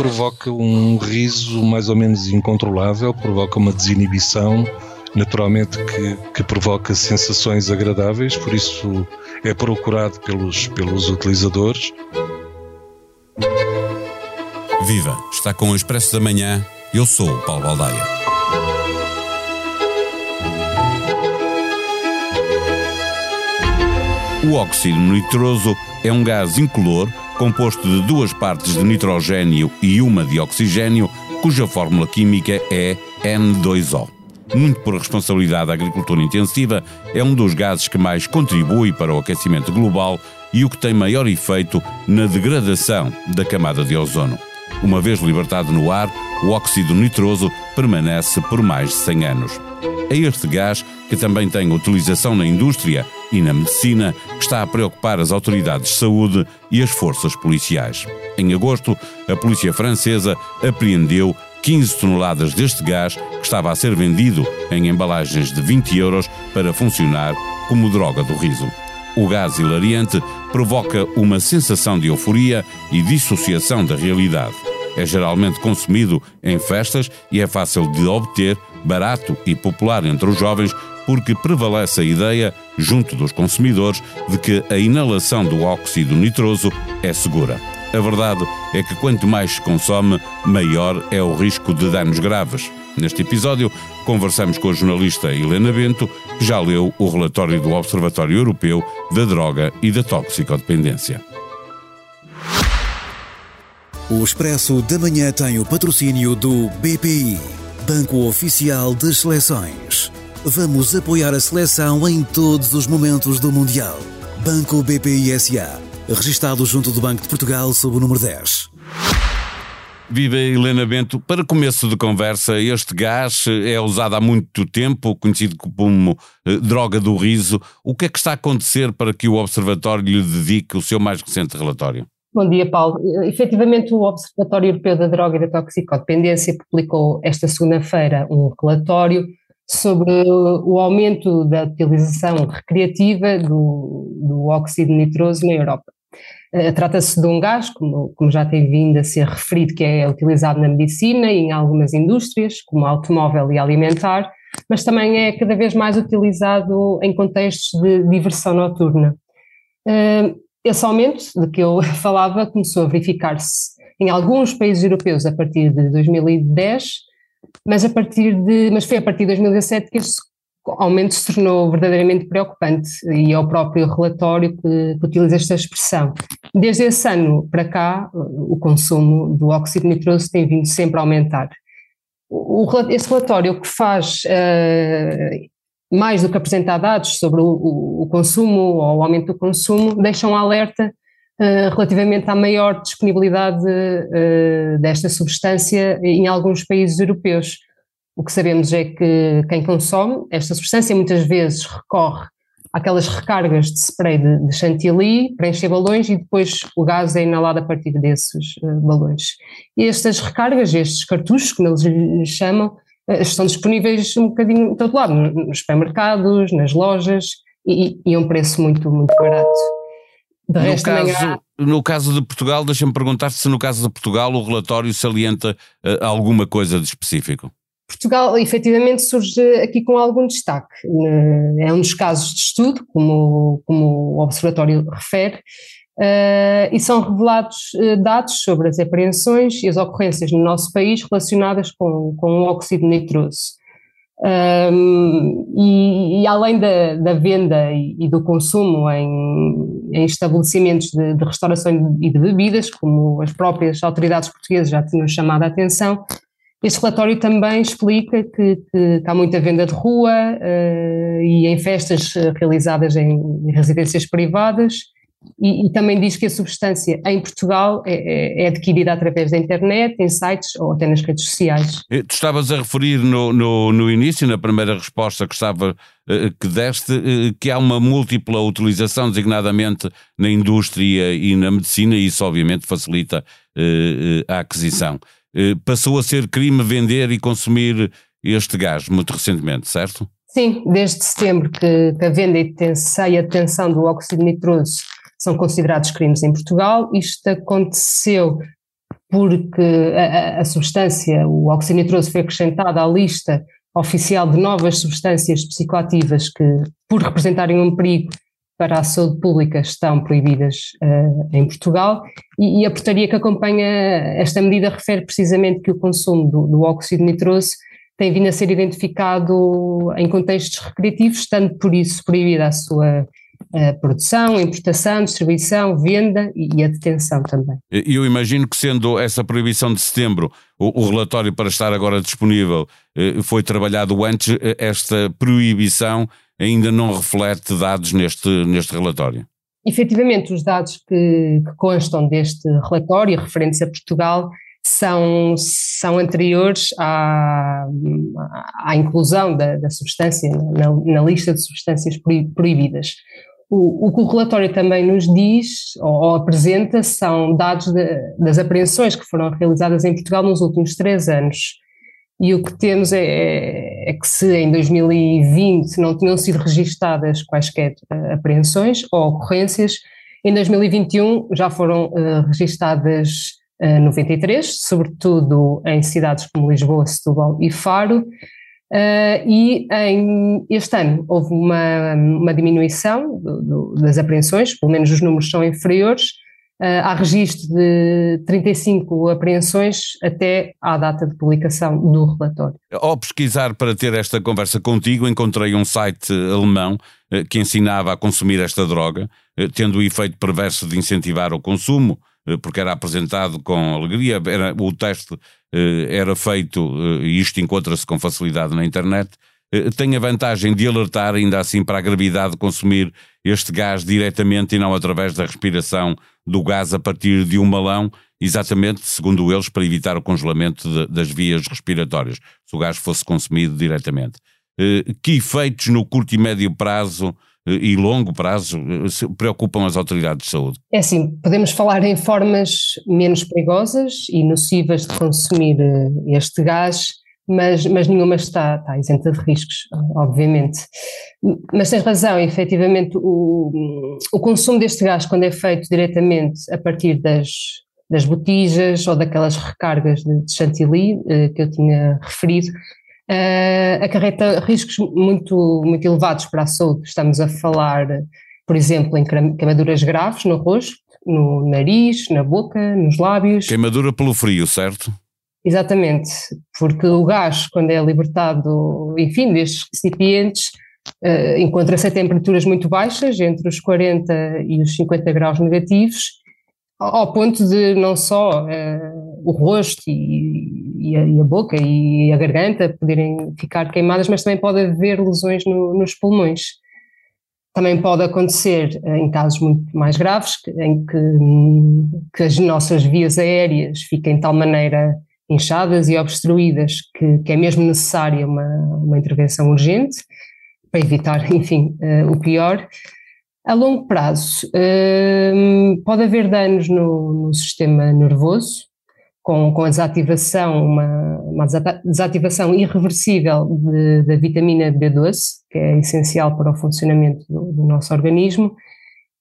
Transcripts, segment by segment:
provoca um riso mais ou menos incontrolável, provoca uma desinibição, naturalmente que, que provoca sensações agradáveis, por isso é procurado pelos, pelos utilizadores. Viva! Está com o Expresso da Manhã. Eu sou o Paulo Baldaia. O óxido nitroso é um gás incolor composto de duas partes de nitrogênio e uma de oxigênio, cuja fórmula química é N2O. Muito por responsabilidade da agricultura intensiva, é um dos gases que mais contribui para o aquecimento global e o que tem maior efeito na degradação da camada de ozono. Uma vez libertado no ar, o óxido nitroso permanece por mais de 100 anos. É este gás, que também tem utilização na indústria e na medicina, que está a preocupar as autoridades de saúde e as forças policiais. Em agosto, a polícia francesa apreendeu 15 toneladas deste gás que estava a ser vendido em embalagens de 20 euros para funcionar como droga do riso. O gás hilariante provoca uma sensação de euforia e dissociação da realidade. É geralmente consumido em festas e é fácil de obter, barato e popular entre os jovens, porque prevalece a ideia, junto dos consumidores, de que a inalação do óxido nitroso é segura. A verdade é que quanto mais se consome, maior é o risco de danos graves. Neste episódio, conversamos com a jornalista Helena Bento, que já leu o relatório do Observatório Europeu da Droga e da Toxicodependência. O Expresso da Manhã tem o patrocínio do BPI, Banco Oficial das Seleções. Vamos apoiar a seleção em todos os momentos do Mundial. Banco BPI SA, registado junto do Banco de Portugal sob o número 10. Viva Helena Bento. Para começo de conversa, este gás é usado há muito tempo, conhecido como eh, droga do riso. O que é que está a acontecer para que o Observatório lhe dedique o seu mais recente relatório? Bom dia, Paulo. Efetivamente, o Observatório Europeu da Droga e da Toxicodependência publicou esta segunda-feira um relatório sobre o aumento da utilização recreativa do, do óxido nitroso na Europa. Uh, Trata-se de um gás, como, como, já tem vindo a ser referido, que é utilizado na medicina e em algumas indústrias, como automóvel e alimentar, mas também é cada vez mais utilizado em contextos de diversão noturna. Uh, esse aumento de que eu falava começou a verificar-se em alguns países europeus a partir de 2010, mas, a partir de, mas foi a partir de 2017 que esse aumento se tornou verdadeiramente preocupante e é o próprio relatório que, que utiliza esta expressão. Desde esse ano para cá, o consumo do óxido nitroso tem vindo sempre a aumentar. O, esse relatório que faz uh, mais do que apresentar dados sobre o, o, o, consumo ou o aumento do consumo, deixam um alerta relativamente à maior disponibilidade uh, desta substância em alguns países europeus. O que sabemos é que quem consome esta substância muitas vezes recorre àquelas recargas de spray de, de chantilly para encher balões e depois o gás é inalado a partir desses uh, balões. E estas recargas, estes cartuchos, como eles chamam, eh, estão disponíveis um bocadinho de todo lado, nos supermercados, nas lojas e, e a um preço muito, muito barato. No, caso, no caso de Portugal, deixa-me perguntar se no caso de Portugal o relatório salienta uh, alguma coisa de específico. Portugal efetivamente surge aqui com algum destaque. É um dos casos de estudo, como, como o Observatório refere, Uh, e são revelados dados sobre as apreensões e as ocorrências no nosso país relacionadas com, com o óxido nitroso. Um, e, e, além da, da venda e, e, do consumo em, em estabelecimentos de, de, restauração e de bebidas, como as próprias autoridades portuguesas já tinham chamado a atenção, este relatório também explica que, que, há muita venda de rua uh, e em festas realizadas em residências privadas e, e, também diz que a substância em Portugal é, é, é, adquirida através da internet, em sites ou até nas redes sociais. Eh, tu estavas a referir no, no, no início, na primeira resposta que estava eh, que deste, eh, que há uma múltipla utilização, designadamente na indústria e na medicina, e isso obviamente facilita a aquisição. Passou a ser crime vender e consumir este gás muito recentemente, certo? Sim, desde setembro que, a venda e a detenção do óxido nitroso são considerados crimes em Portugal. Isto aconteceu porque a, a substância, o oxinitroso, foi acrescentada à lista oficial de novas substâncias psicoativas que, por representarem um perigo para a saúde pública, estão proibidas uh, em Portugal. E, e, a portaria que acompanha esta medida refere precisamente que o consumo do, do óxido nitroso tem vindo a ser identificado em contextos recreativos, estando por isso proibida a sua a produção, importação, distribuição, venda e a detenção também. Eu imagino que, sendo essa proibição de setembro, o, o relatório para estar agora disponível eh, foi trabalhado antes, eh, esta proibição ainda não reflete dados neste, neste relatório. Efetivamente, os dados que, que constam deste relatório, referentes a Portugal, são, são anteriores à, à inclusão da, da substância na, na, lista de substâncias proibidas. O, o, que o relatório também nos diz ou, ou apresenta são dados de, das apreensões que foram realizadas em Portugal nos últimos três anos. E o que temos é, é, é que se em 2020 não tinham sido registadas quaisquer uh, apreensões ou ocorrências, em 2021 já foram uh, registadas uh, 93, sobretudo em cidades como Lisboa, Setúbal e Faro, Uh, e em, este ano houve uma, uma diminuição do, do, das apreensões, pelo menos os números são inferiores. Uh, há registro de 35 apreensões até à data de publicação do relatório. Ao pesquisar para ter esta conversa contigo, encontrei um site alemão uh, que ensinava a consumir esta droga, tendo o efeito perverso de incentivar o consumo, porque era apresentado com alegria, era, o teste eh, era feito, eh, e isto encontra-se com facilidade na internet, eh, tem a vantagem de alertar ainda assim para a gravidade de consumir este gás diretamente e não através da respiração do gás a partir de um balão, exatamente, segundo eles, para evitar o congelamento de, das vias respiratórias, se o gás fosse consumido diretamente. Que efeitos no curto e médio prazo e longo prazo preocupam as autoridades de saúde? É assim, podemos falar em formas menos perigosas e nocivas de consumir eh, este gás, mas, mas nenhuma está, está isenta de riscos, obviamente. Mas tens razão, efetivamente, o, o consumo deste gás, quando é feito diretamente a partir das, das botijas ou daquelas recargas de, chantilly eh, que eu tinha referido, uh, acarreta riscos muito, muito elevados para a saúde. Estamos a falar, por exemplo, em queimaduras graves no rosto, no nariz, na boca, nos lábios. Queimadura pelo frio, certo? Exatamente, porque o gás, quando é libertado, enfim, destes recipientes, uh, encontra-se a temperaturas muito baixas, entre os 40 e os 50 graus negativos, ao ponto de não só uh, o rosto e, e, a, e, a, boca e a garganta poderem ficar queimadas, mas também pode haver lesões no, nos pulmões. Também pode acontecer uh, em casos muito mais graves, em que, que, as nossas vias aéreas fiquem de tal maneira inchadas e obstruídas que, que é mesmo necessária uma, uma intervenção urgente para evitar, enfim, uh, o pior. A longo prazo, hum, pode haver danos no, no sistema nervoso, com, com, a desativação, uma, uma desativação irreversível de, da vitamina B12, que é essencial para o funcionamento do, do, nosso organismo,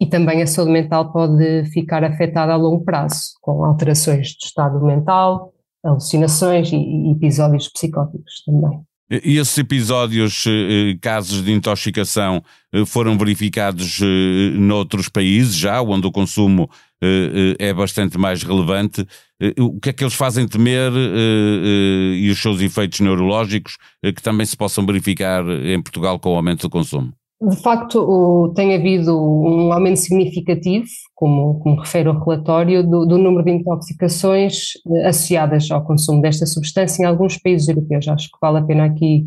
e também a saúde mental pode ficar afetada a longo prazo, com alterações de estado mental, alucinações e, e episódios psicóticos também. E esses episódios, eh, casos de intoxicação, eh, foram verificados eh, noutros países já, onde o consumo é bastante mais relevante. O que é que eles fazem temer e os seus efeitos neurológicos que também se possam verificar em Portugal com o aumento do consumo? De facto, tem havido um aumento significativo, como, como refere o relatório, do, do, número de intoxicações eh, associadas ao consumo desta substância em alguns países europeus. Acho que vale a pena aqui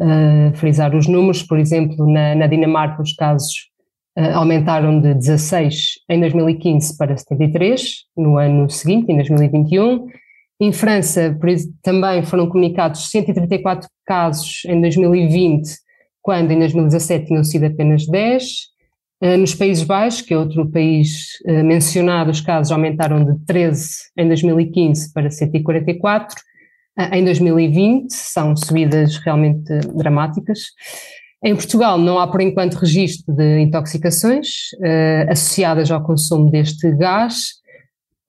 uh, frisar os números. Por exemplo, na, na Dinamarca, os casos aumentaram de 16 em 2015 para 73 no ano seguinte, em 2021. Em França, também foram comunicados 134 casos em 2020 quando em 2017 tinham sido apenas 10. Eh, nos Países Baixos, que é outro país eh, mencionado, os casos aumentaram de 13 em 2015 para 144. Eh, em 2020 são subidas realmente dramáticas. Em Portugal não há por enquanto registro de intoxicações associadas ao consumo deste gás.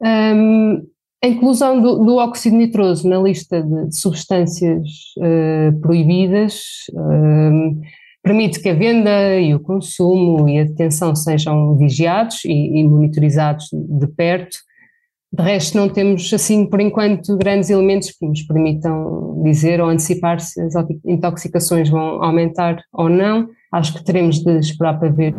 Um, A inclusão do, do, óxido nitroso na lista de substâncias uh, proibidas uh, permite que a venda e o consumo e a detenção sejam vigiados e, e monitorizados de perto. De resto, não temos, assim, por enquanto, grandes elementos que nos permitam dizer ou antecipar se as intoxicações vão aumentar ou não. Acho que teremos de esperar para ver.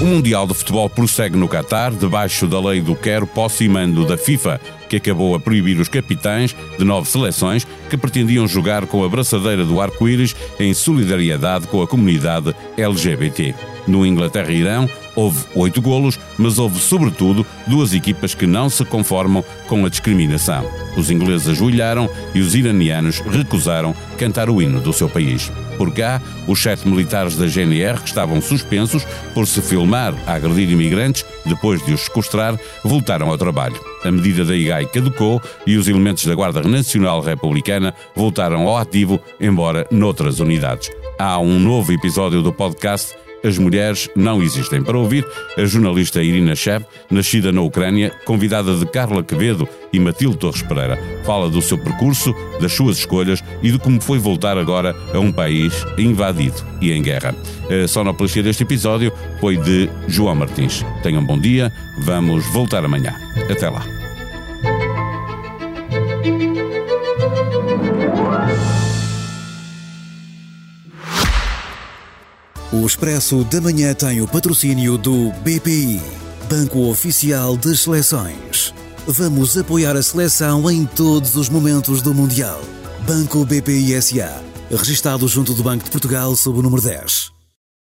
O Mundial de Futebol prossegue no Catar, debaixo da lei do quero, posse e mando da FIFA, que acabou a proibir os capitães de nove seleções que pretendiam jogar com a braçadeira do arco-íris em solidariedade com a comunidade LGBT. No Inglaterra-Irão, houve oito golos, mas houve, sobretudo, duas equipas que não se conformam com a discriminação. Os ingleses ajoelharam e os iranianos recusaram cantar o hino do seu país. Por cá, os sete militares da GNR, que estavam suspensos por se filmar a agredir imigrantes depois de os sequestrar, voltaram ao trabalho. A medida da IGAI caducou e os elementos da Guarda Nacional Republicana voltaram ao ativo, embora noutras unidades. Há um novo episódio do podcast as Mulheres Não Existem. Para ouvir, a jornalista Irina Shev, nascida na Ucrânia, convidada de Carla Quevedo e Matilde Torres Pereira, fala do seu percurso, das suas escolhas e de como foi voltar agora a um país invadido e em guerra. A sonoplastia deste episódio foi de João Martins. Tenham um bom dia, vamos voltar amanhã. Até lá. O Expresso da Manhã tem o patrocínio do BPI, Banco Oficial das Seleções. Vamos apoiar a seleção em todos os momentos do Mundial. Banco BPI SA, registado junto do Banco de Portugal sob o número 10.